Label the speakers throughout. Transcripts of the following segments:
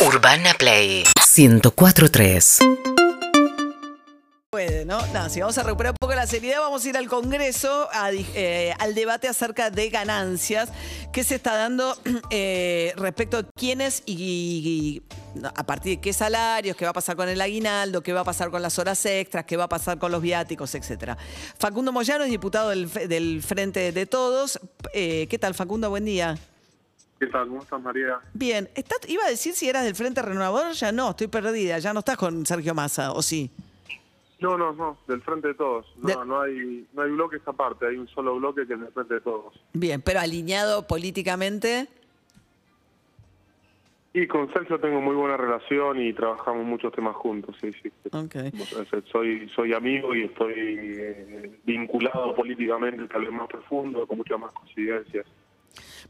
Speaker 1: Urbana Play 1043.
Speaker 2: Puede, ¿no? No, si vamos a recuperar un poco la seriedad, vamos a ir al Congreso, a eh, al debate acerca de ganancias que se está dando eh, respecto a quiénes y, a partir de qué salarios, qué va a pasar con el aguinaldo, qué va a pasar con las horas extras, qué va a pasar con los viáticos, etcétera. Facundo Moyano es diputado del Frente de Todos. Eh, ¿Qué tal, Facundo? Buen día.
Speaker 3: ¿Qué tal? ¿Cómo estás, María?
Speaker 2: Bien, está- iba a decir si eras del Frente Renovador, ya no, estoy perdida, ya no estás con Sergio Massa, ¿o sí?
Speaker 3: No, no, no, del frente de todos. No,
Speaker 2: De-
Speaker 3: no hay no hay bloques aparte, hay un solo bloque que es del frente de todos.
Speaker 2: Bien, pero alineado políticamente.
Speaker 3: Y con Sergio tengo muy buena relación y trabajamos muchos temas juntos, sí, sí.
Speaker 2: Ok.
Speaker 3: Soy, soy amigo y estoy eh, vinculado políticamente, tal vez más profundo, con muchas más coincidencias.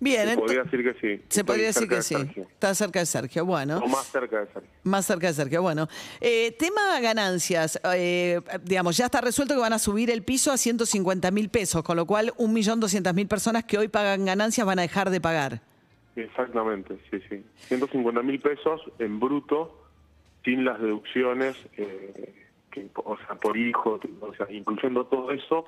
Speaker 2: Bien,
Speaker 3: Se podría decir que sí.
Speaker 2: se
Speaker 3: Estoy
Speaker 2: podría decir que sí.
Speaker 3: Sergio.
Speaker 2: Está cerca de Sergio, bueno.
Speaker 3: O más cerca de Sergio.
Speaker 2: Más cerca de Sergio, bueno. Eh, tema ganancias, eh, digamos, ya está resuelto que van a subir el piso a 150 mil pesos, con lo cual 1.200.000 personas que hoy pagan ganancias van a dejar de pagar.
Speaker 3: Exactamente, sí, sí. 150 mil pesos en bruto, sin las deducciones, eh, que, o sea, por hijo, o sea, incluyendo todo eso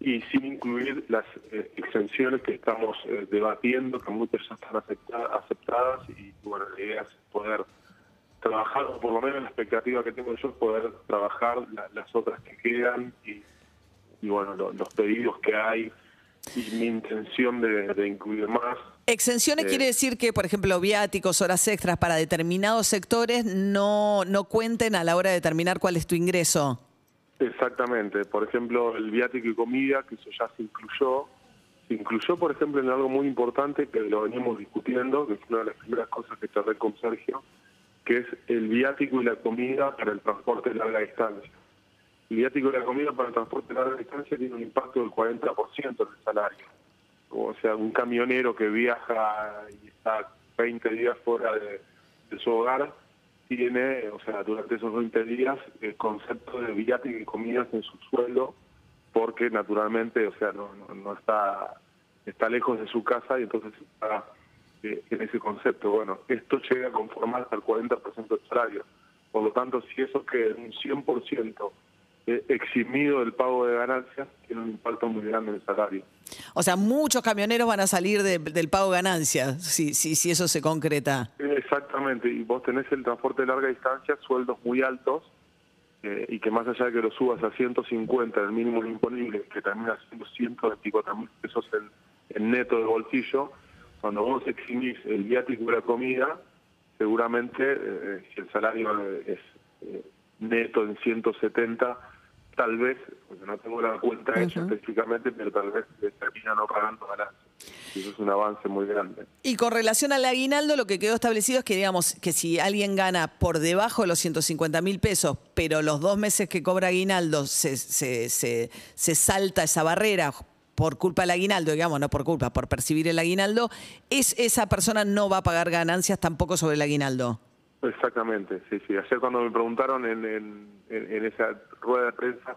Speaker 3: y sin incluir las eh, exenciones que estamos eh, debatiendo, que muchas ya están acepta- aceptadas y bueno, la idea es poder trabajar, o por lo menos la expectativa que tengo yo es poder trabajar la- las otras que quedan y, y bueno, lo- los pedidos que hay y mi intención de, de incluir más.
Speaker 2: Exenciones
Speaker 3: Eh.
Speaker 2: quiere decir que, por ejemplo, viáticos, horas extras para determinados sectores no, no cuenten a la hora de determinar cuál es tu ingreso.
Speaker 3: Exactamente. Por ejemplo, el viático y comida, que eso ya se incluyó. Se incluyó, por ejemplo, en algo muy importante que lo veníamos discutiendo, que fue una de las primeras cosas que charlé con Sergio, que es el viático y la comida para el transporte de larga distancia. El viático y la comida para el transporte de larga distancia tiene un impacto del 40% en el salario. O sea, un camionero que viaja y está 20 días fuera de, de su hogar tiene, o sea, durante esos 20 días, el concepto de viático y comidas en su sueldo, porque naturalmente, o sea, no, no, no está, está lejos de su casa y entonces está eh, en ese concepto. Bueno, esto llega a conformar hasta el 40% del salario. Por lo tanto, si eso queda en un 100% eh, eximido del pago de ganancias, tiene un impacto muy grande en el salario.
Speaker 2: O sea, muchos camioneros van a salir de- del pago de ganancias, si, si, si eso se concreta.
Speaker 3: Exactamente, y vos tenés el transporte de larga distancia, sueldos muy altos, eh, y que más allá de que lo subas a 150, el mínimo imponible, que termina siendo 124 mil pesos en, neto de bolsillo, cuando vos eximís el viático y la comida, seguramente eh, si el salario es eh, neto en 170, tal vez, porque no tengo la cuenta hecha específicamente, pero tal vez termina no pagando ganancias. Y eso es un avance muy grande.
Speaker 2: Y con relación al aguinaldo, lo que quedó establecido es que, digamos, que si alguien gana por debajo de los 150 mil pesos, pero los dos meses que cobra aguinaldo se, se, se, se salta esa barrera por culpa del aguinaldo, digamos, no por culpa, por percibir el aguinaldo, es, esa persona no va a pagar ganancias tampoco sobre el aguinaldo.
Speaker 3: Exactamente, sí, sí. Ayer cuando me preguntaron en, en, en- en esa rueda de prensa,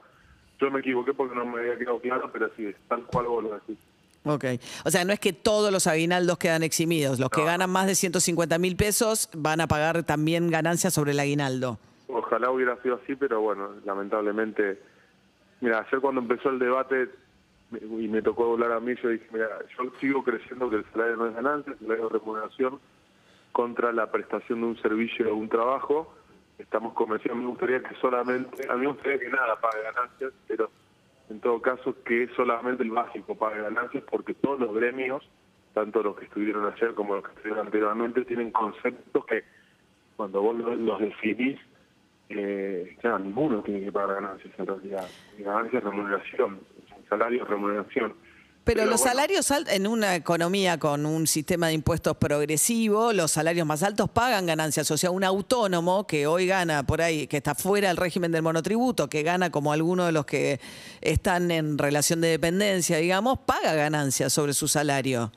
Speaker 3: yo me equivoqué porque no me había quedado claro, pero sí, es tal cual vos lo decís.
Speaker 2: Ok. O sea, no es que todos los aguinaldos quedan eximidos. Los que ganan más de 150 mil pesos van a pagar también ganancias sobre el aguinaldo.
Speaker 3: Ojalá hubiera sido así, pero bueno, lamentablemente. Mira, ayer cuando empezó el debate y me tocó hablar a mí, yo dije, mira, yo sigo creciendo que el salario no es ganancia, el salario es remuneración contra la prestación de un servicio o un trabajo. Estamos convencidos, a mí me gustaría que solamente, a mí me gustaría que nada pague ganancias, pero en todo caso que solamente el básico pague ganancias, porque todos los gremios, tanto los que estuvieron ayer como los que estuvieron anteriormente, tienen conceptos que cuando vos los, definís, eh, claro, ninguno tiene que pagar ganancias en realidad. Ganancias remuneración, salario remuneración.
Speaker 2: Pero, los
Speaker 3: bueno,
Speaker 2: salarios altos, en una economía con un sistema de impuestos progresivo, los salarios más altos pagan ganancias. O sea, un autónomo que hoy gana por ahí, que está fuera del régimen del monotributo, que gana como alguno de los que están en relación de dependencia, digamos, paga ganancias sobre su salario.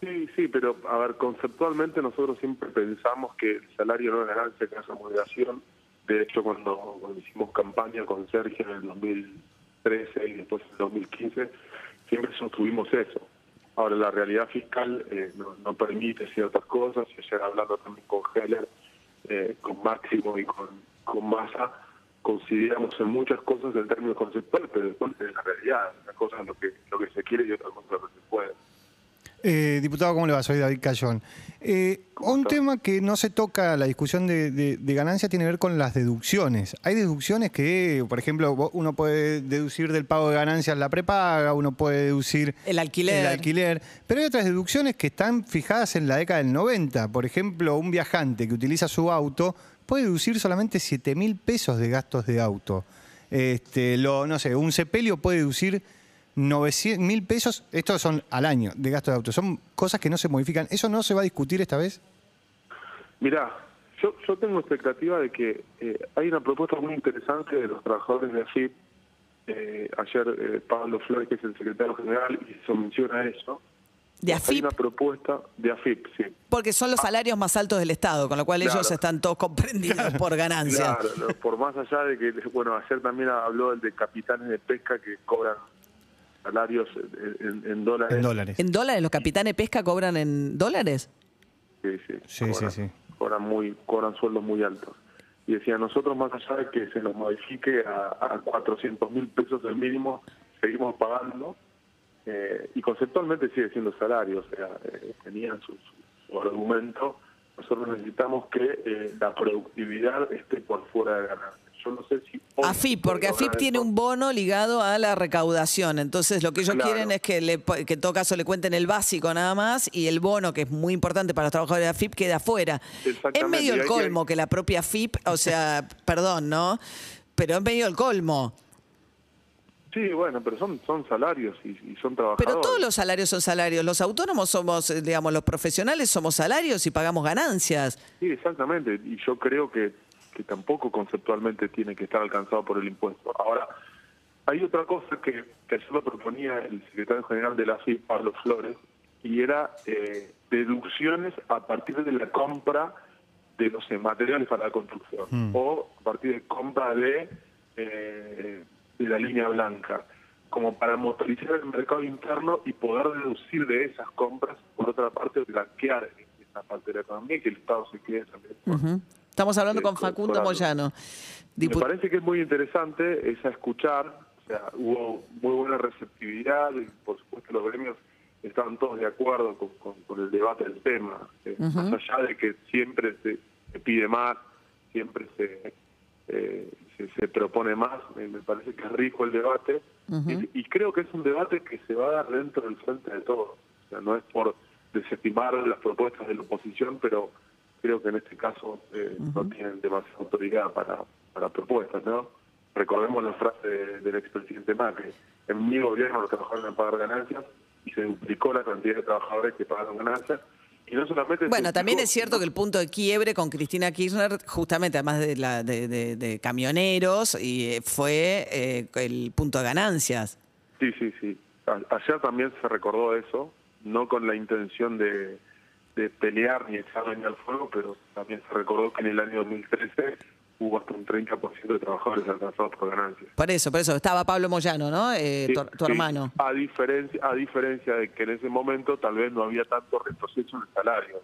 Speaker 3: Sí, sí, pero a ver, conceptualmente nosotros siempre pensamos que el salario no es ganancia, que es remuneración. De hecho, cuando, cuando hicimos campaña con Sergio en el 2013 y después en el 2015, siempre sostuvimos eso. Ahora, la realidad fiscal eh, no, permite ciertas cosas. Ayer hablando también con Heller, eh, con Máximo y con, con Massa, consideramos en muchas cosas el término conceptual, pero después es la realidad. Una cosa es lo que, lo que se quiere y otra cosa es lo que se puede.
Speaker 4: Eh, diputado, ¿cómo le va? Soy David Cayón. Eh,
Speaker 3: ¿Cómo
Speaker 4: un tema que no se toca, la discusión de, de, de ganancia tiene que ver con las deducciones. Hay deducciones que, por ejemplo, uno puede deducir del pago de ganancias la prepaga, uno puede deducir
Speaker 2: El alquiler.
Speaker 4: el alquiler, pero hay otras deducciones que están fijadas en la década del 90. Por ejemplo, un viajante que utiliza su auto puede deducir solamente 7 mil pesos de gastos de auto. Este, lo, no sé, un sepelio puede deducir 900 mil pesos, estos son al año de gastos de auto, son cosas que no se modifican. ¿Eso no se va a discutir esta vez?
Speaker 3: Mirá, yo, yo tengo expectativa de que eh, hay una propuesta muy interesante de los trabajadores de AFIP. Eh, ayer eh, Pablo Flores, que es el secretario general, hizo mención a eso.
Speaker 2: De
Speaker 3: Hay
Speaker 2: AFIP,
Speaker 3: una propuesta de AFIP, sí.
Speaker 2: porque son los salarios más altos del Estado, con lo cual ellos están todos comprendidos por ganancias.
Speaker 3: Claro, no, por más allá de que, bueno, ayer también habló el de capitanes de pesca que cobran salarios en, en- en dólares.
Speaker 4: En dólares.
Speaker 2: ¿En dólares? ¿Los capitanes pesca cobran en dólares?
Speaker 3: Sí, sí,
Speaker 4: Sí,
Speaker 3: cobran,
Speaker 4: sí, sí.
Speaker 3: Cobran, muy, cobran sueldos muy altos. Y decía, nosotros más allá de que se nos modifique a, a 400 mil pesos el mínimo, seguimos pagando. eh, y conceptualmente sigue siendo salario, o sea, eh, tenían su, su- argumento. Nosotros necesitamos que eh, la productividad esté por fuera de ganancias. Yo no sé si... hoy
Speaker 2: AFIP, porque AFIP tiene un bono ligado a la recaudación. Entonces, lo que ellos
Speaker 3: Claro.
Speaker 2: quieren es que, le, que en todo caso le cuenten el básico nada más y el bono, que es muy importante para los trabajadores de AFIP, queda afuera. Es medio el colmo que la propia AFIP, o sea, perdón, ¿no? Pero es medio el colmo.
Speaker 3: Sí, bueno, pero son, son salarios y, y son trabajadores.
Speaker 2: Pero todos los salarios son salarios. Los autónomos somos, eh, digamos, los profesionales somos salarios y pagamos ganancias.
Speaker 3: Sí, exactamente. Y yo creo que, que tampoco conceptualmente tiene que estar alcanzado por el impuesto. Ahora, hay otra cosa que, que ayer lo proponía el secretario general de la FIP, Pablo Flores, y era eh, deducciones a partir de la compra de, no sé, materiales para la construcción o a partir de compra de, eh, de la línea blanca, como para motorizar el mercado interno y poder deducir de esas compras, por otra parte, blanquear esa parte de la economía y que el Estado se quede también.
Speaker 2: Ujú. Estamos hablando con Facundo
Speaker 3: con.
Speaker 2: Moyano.
Speaker 3: Me parece que es muy interesante esa escuchar, o sea, hubo muy buena receptividad y por supuesto los gremios estaban todos de acuerdo con, con- con el debate del tema, eh, más allá de que siempre se, se pide más, siempre se, eh, se, se propone más, me, me parece que es rico el debate y, y creo que es un debate que se va a dar dentro del frente de todos, o sea, no es por desestimar las propuestas de la oposición, pero creo que en este caso eh, no tienen demasiada autoridad para, para propuestas, ¿no? Recordemos la frase de- del expresidente Macri, en mi gobierno los trabajadores van a pagar ganancias y se duplicó la cantidad de trabajadores que pagaron ganancias y no solamente...
Speaker 2: Bueno, también es cierto que el punto de quiebre con Cristina Kirchner, justamente además de, la, de, de- de camioneros, y eh, fue eh, el punto de ganancias.
Speaker 3: Sí, sí, sí. A- Ayer también se recordó eso, no con la intención de, de pelear ni echar leña al fuego, pero también se recordó que en el año 2013 hubo hasta un 30% de trabajadores alcanzados por ganancias.
Speaker 2: Por eso, por eso. Estaba Pablo Moyano, ¿no? Eh,
Speaker 3: Sí,
Speaker 2: tu, tu
Speaker 3: sí,
Speaker 2: hermano.
Speaker 3: A diferencia, a diferencia de que en ese momento tal vez no había tanto retroceso en el salario.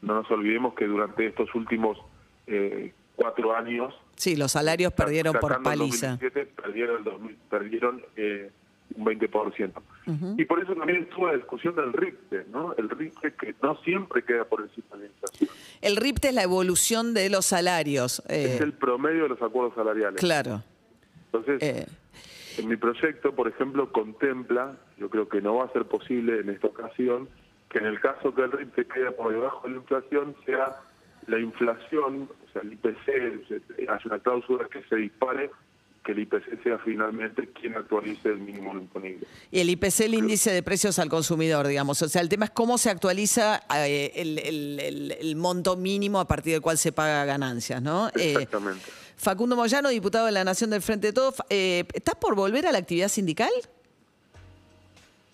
Speaker 3: No nos olvidemos que durante estos últimos eh, cuatro años
Speaker 2: Sí, los salarios perdieron por
Speaker 3: el
Speaker 2: paliza.
Speaker 3: 2017, perdieron, el 2000, perdieron eh, un 20%. Y por eso también estuvo la discusión del RIPTE, ¿no? El RIPTE que no siempre queda por encima de la inflación.
Speaker 2: El RIPTE es la evolución de los salarios. eh,
Speaker 3: es el promedio de los acuerdos salariales.
Speaker 2: Claro.
Speaker 3: Entonces,
Speaker 2: Eh,
Speaker 3: en mi proyecto, por ejemplo, contempla, yo creo que no va a ser posible en esta ocasión, que en el caso que el RIPTE quede por debajo de la inflación, sea la inflación, o sea, el IPC, hace una cláusula que se dispare, que el IPC sea finalmente quien actualice el mínimo imponible.
Speaker 2: y el IPC, el índice de precios al consumidor, digamos. O sea, el tema es cómo se actualiza eh, el, el- el- el monto mínimo a partir del cual se paga ganancias, ¿no? Eh,
Speaker 3: Exactamente.
Speaker 2: Facundo Moyano, diputado de la Nación del Frente de Todos. Eh, ¿Estás por volver a la actividad sindical?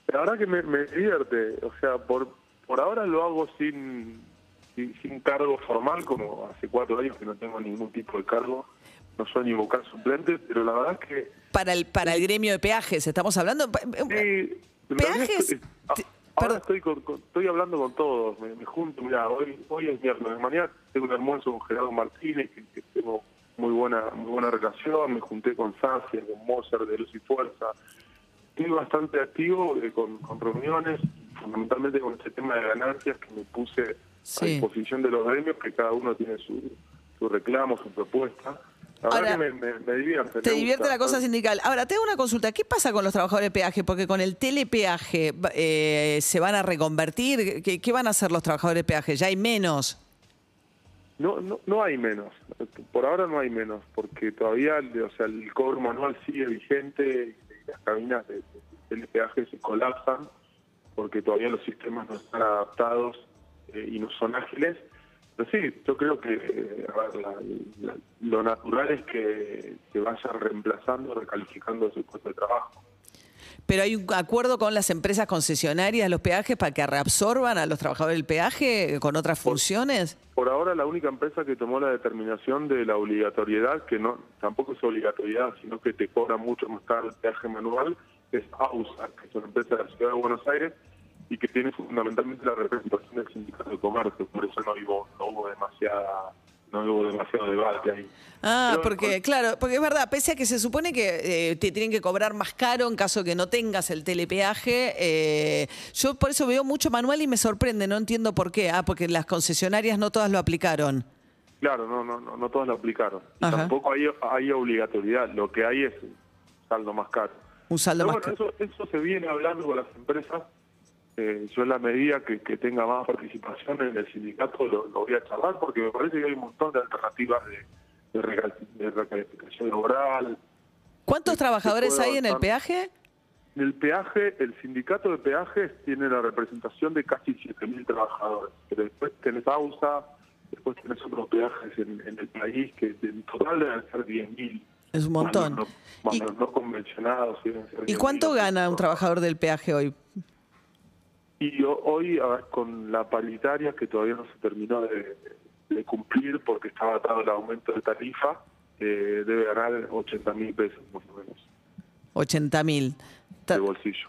Speaker 3: La verdad que me, me divierte, o sea, por, por ahora lo hago sin, sin, sin cargo formal, como hace cuatro años que no tengo ningún tipo de cargo, no soy ni vocal suplente, pero la verdad es que
Speaker 2: Para el, para el gremio de peajes, estamos hablando.
Speaker 3: sí, en realidad
Speaker 2: ¿Peajes?
Speaker 3: es- a- Ahora estoy, con- con- estoy hablando con todos, me, me junto, mira, hoy, hoy es miércoles, mañana tengo un almuerzo con Gerardo Martínez, que, que tengo muy buena muy buena relación, me junté con Sacia, con Mozart de Luz y Fuerza. Estoy bastante activo eh, con, con reuniones, fundamentalmente con este tema de ganancias que me puse a
Speaker 2: Sí.
Speaker 3: disposición de los gremios, que cada uno tiene su, su reclamo, su propuesta. La
Speaker 2: Ahora,
Speaker 3: verdad que me, me- me divierte.
Speaker 2: Te
Speaker 3: me
Speaker 2: divierte
Speaker 3: gusta.
Speaker 2: la cosa sindical. Ahora, te hago una consulta. ¿Qué pasa con los trabajadores de peaje? Porque con el telepeaje eh, se van a reconvertir. ¿Qué, qué van a hacer los trabajadores de peaje? Ya hay menos.
Speaker 3: No, no, no hay menos. Por ahora no hay menos, porque todavía, o sea, el cobro manual sigue vigente y las cabinas de, del peaje se colapsan porque todavía los sistemas no están adaptados eh, y no son ágiles. Sí, yo creo que eh, a ver, la- la- lo natural es que, que vayan reemplazando, recalificando su puesto de trabajo.
Speaker 2: Pero hay un acuerdo con las empresas concesionarias de los peajes para que reabsorban a los trabajadores del peaje con otras funciones.
Speaker 3: Por ahora la única empresa que tomó la determinación de la obligatoriedad, que no tampoco es obligatoriedad, sino que te cobra mucho más caro el peaje manual, es AUSA, que es una empresa de la Ciudad de Buenos Aires y que tiene fundamentalmente la representación del sindicato de comercio, por eso no hubo, no hubo demasiada no hubo demasiado debate ahí.
Speaker 2: Ah,
Speaker 3: Pero-
Speaker 2: porque, claro, porque es verdad, pese a que se supone que eh, te tienen que cobrar más caro en caso que no tengas el telepeaje, eh, yo por eso veo mucho manual y me sorprende, no entiendo por qué. Ah, porque las concesionarias no todas lo aplicaron.
Speaker 3: Claro, no, no, no, no todos lo aplicaron. Y. Tampoco hay, hay obligatoriedad, lo que hay es un saldo más caro.
Speaker 2: Un saldo
Speaker 3: Pero
Speaker 2: más
Speaker 3: bueno, eso, eso se viene hablando con las empresas. Eh, yo en la medida que, que tenga más participación en el sindicato lo, lo voy a charlar porque me parece que hay un montón de alternativas de, de, recal- de recalificación laboral.
Speaker 2: ¿Cuántos trabajadores hay en el peaje?
Speaker 3: En el peaje, el sindicato de peajes tiene la representación de casi 7.000 trabajadores. Pero después tenés AUSA, después tenés otros peajes en, en el país que en total deben ser 10.000.
Speaker 2: Es un
Speaker 3: Más
Speaker 2: montón.
Speaker 3: los no, más
Speaker 2: ¿Y-
Speaker 3: los no convencionados. deben ser
Speaker 2: ¿Y
Speaker 3: 10.000.
Speaker 2: cuánto gana un trabajador del peaje hoy?
Speaker 3: Y ho- hoy, a ver, con la paritaria que todavía no se terminó de, de cumplir porque estaba atado el aumento de tarifa, eh, debe ganar 80 mil pesos más o menos
Speaker 2: 80 mil.
Speaker 3: de bolsillo.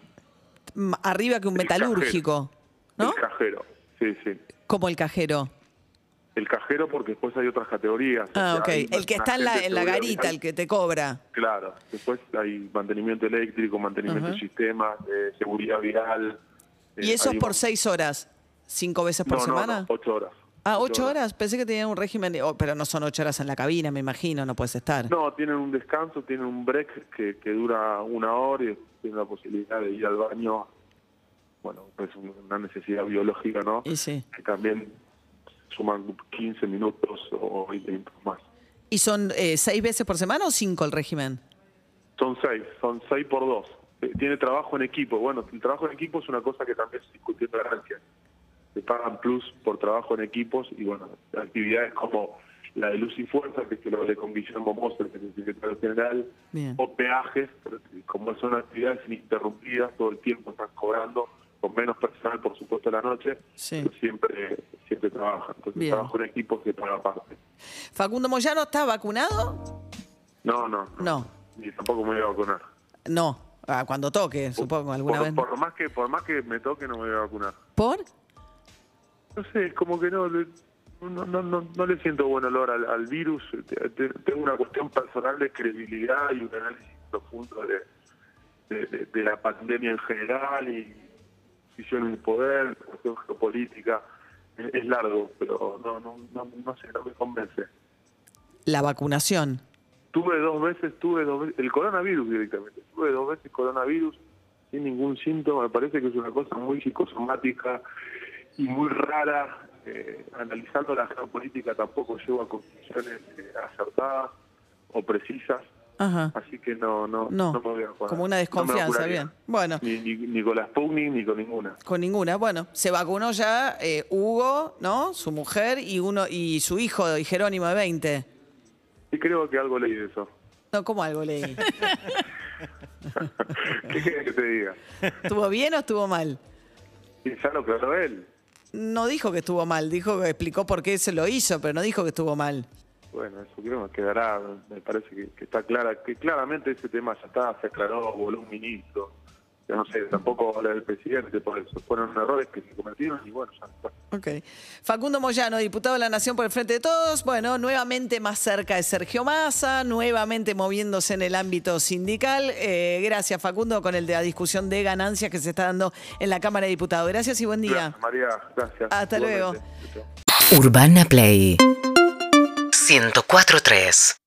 Speaker 2: Arriba que un
Speaker 3: El
Speaker 2: metalúrgico, ¿no?
Speaker 3: El cajero, sí, sí.
Speaker 2: Como el cajero.
Speaker 3: El cajero porque después hay otras categorías.
Speaker 2: Ah,
Speaker 3: O
Speaker 2: ok.
Speaker 3: sea,
Speaker 2: El que está en la, en la garita,
Speaker 3: vial.
Speaker 2: el que te cobra.
Speaker 3: Claro, después hay mantenimiento eléctrico, mantenimiento
Speaker 2: Ajá.
Speaker 3: de sistemas, eh, seguridad vial. Eh,
Speaker 2: Y eso es por
Speaker 3: un-
Speaker 2: seis horas, cinco veces por
Speaker 3: no,
Speaker 2: semana.
Speaker 3: no, ocho horas.
Speaker 2: Ah, ocho horas. Pensé que tenían un régimen, de- oh, pero no son ocho horas en la cabina, me imagino, no puedes estar.
Speaker 3: No, tienen un descanso, tienen un break que, que dura una hora y tienen la posibilidad de ir al baño. Bueno, es una necesidad biológica, ¿no?
Speaker 2: Y sí.
Speaker 3: Que también suman 15 minutos o 20 minutos más.
Speaker 2: ¿Y son eh, seis veces por semana o cinco el régimen?
Speaker 3: Son seis, son seis por dos. Eh, Tiene trabajo en equipo. Bueno, el trabajo en equipo es una cosa que también se discutió en Francia. Se pagan plus por trabajo en equipos y bueno, actividades como la de Luz y Fuerza, que es que lo hablé con Guillermo Moser, que es el secretario general,
Speaker 2: Bien.
Speaker 3: o peajes, como son actividades ininterrumpidas, todo el tiempo están cobrando, con menos personal, por supuesto, a la noche,
Speaker 2: Sí.
Speaker 3: pero siempre, siempre trabajan. Entonces,
Speaker 2: Bien.
Speaker 3: trabajo en equipo se paga aparte.
Speaker 2: ¿Facundo Moyano está vacunado?
Speaker 3: No, no,
Speaker 2: No.
Speaker 3: Ni tampoco me voy a vacunar.
Speaker 2: No. Ah, cuando toque, supongo, alguna
Speaker 3: por,
Speaker 2: vez.
Speaker 3: por más que por más que me toque no me voy a vacunar.
Speaker 2: ¿Por?
Speaker 3: No sé, como que no le, no, no, no, no le siento buen olor al, al virus. Te- te- Tengo una cuestión personal de credibilidad y un análisis profundo de, de, de- de la pandemia en general y posición en el poder, cuestión geopolítica. Es, es largo, pero no, no, no, no sé, no me convence.
Speaker 2: La vacunación.
Speaker 3: Tuve dos veces, tuve dos veces, el coronavirus directamente, tuve dos veces coronavirus sin ningún síntoma, me parece que es una cosa muy psicosomática y muy rara. Eh, analizando la geopolítica tampoco llego a conclusiones eh, acertadas o precisas,
Speaker 2: Ajá.
Speaker 3: así que no, no,
Speaker 2: No,
Speaker 3: no me voy a vacunar.
Speaker 2: como una desconfianza, bien. Bueno.
Speaker 3: Ni, ni, ni con la Sputnik ni con ninguna.
Speaker 2: Con ninguna. Bueno, se vacunó ya eh, Hugo, ¿no? Su mujer y uno y su hijo, y Jerónimo de 20.
Speaker 3: Y creo que algo leí de eso.
Speaker 2: No, como algo leí.
Speaker 3: ¿Qué quieres que te diga?
Speaker 2: ¿Estuvo bien o estuvo mal?
Speaker 3: Y ya lo aclaró él.
Speaker 2: No dijo que estuvo mal, dijo que explicó por qué se lo hizo, pero no dijo que estuvo mal.
Speaker 3: Bueno, eso creo que quedará, me parece que, que está clara, que claramente ese tema ya está, se aclaró, voló un ministro, no sé, tampoco hablar del presidente, por eso fueron errores que se cometieron y bueno, ya está.
Speaker 2: Ok. Facundo Moyano, diputado de la Nación por el Frente de Todos. Bueno, nuevamente más cerca de Sergio Massa, nuevamente moviéndose en el ámbito sindical. Eh, gracias, Facundo, con el de la discusión de ganancias que se está dando en la Cámara de Diputados. Gracias y buen día.
Speaker 3: Gracias, María, gracias.
Speaker 2: Hasta luego.
Speaker 3: Igualmente.
Speaker 1: Urbana Play 104.3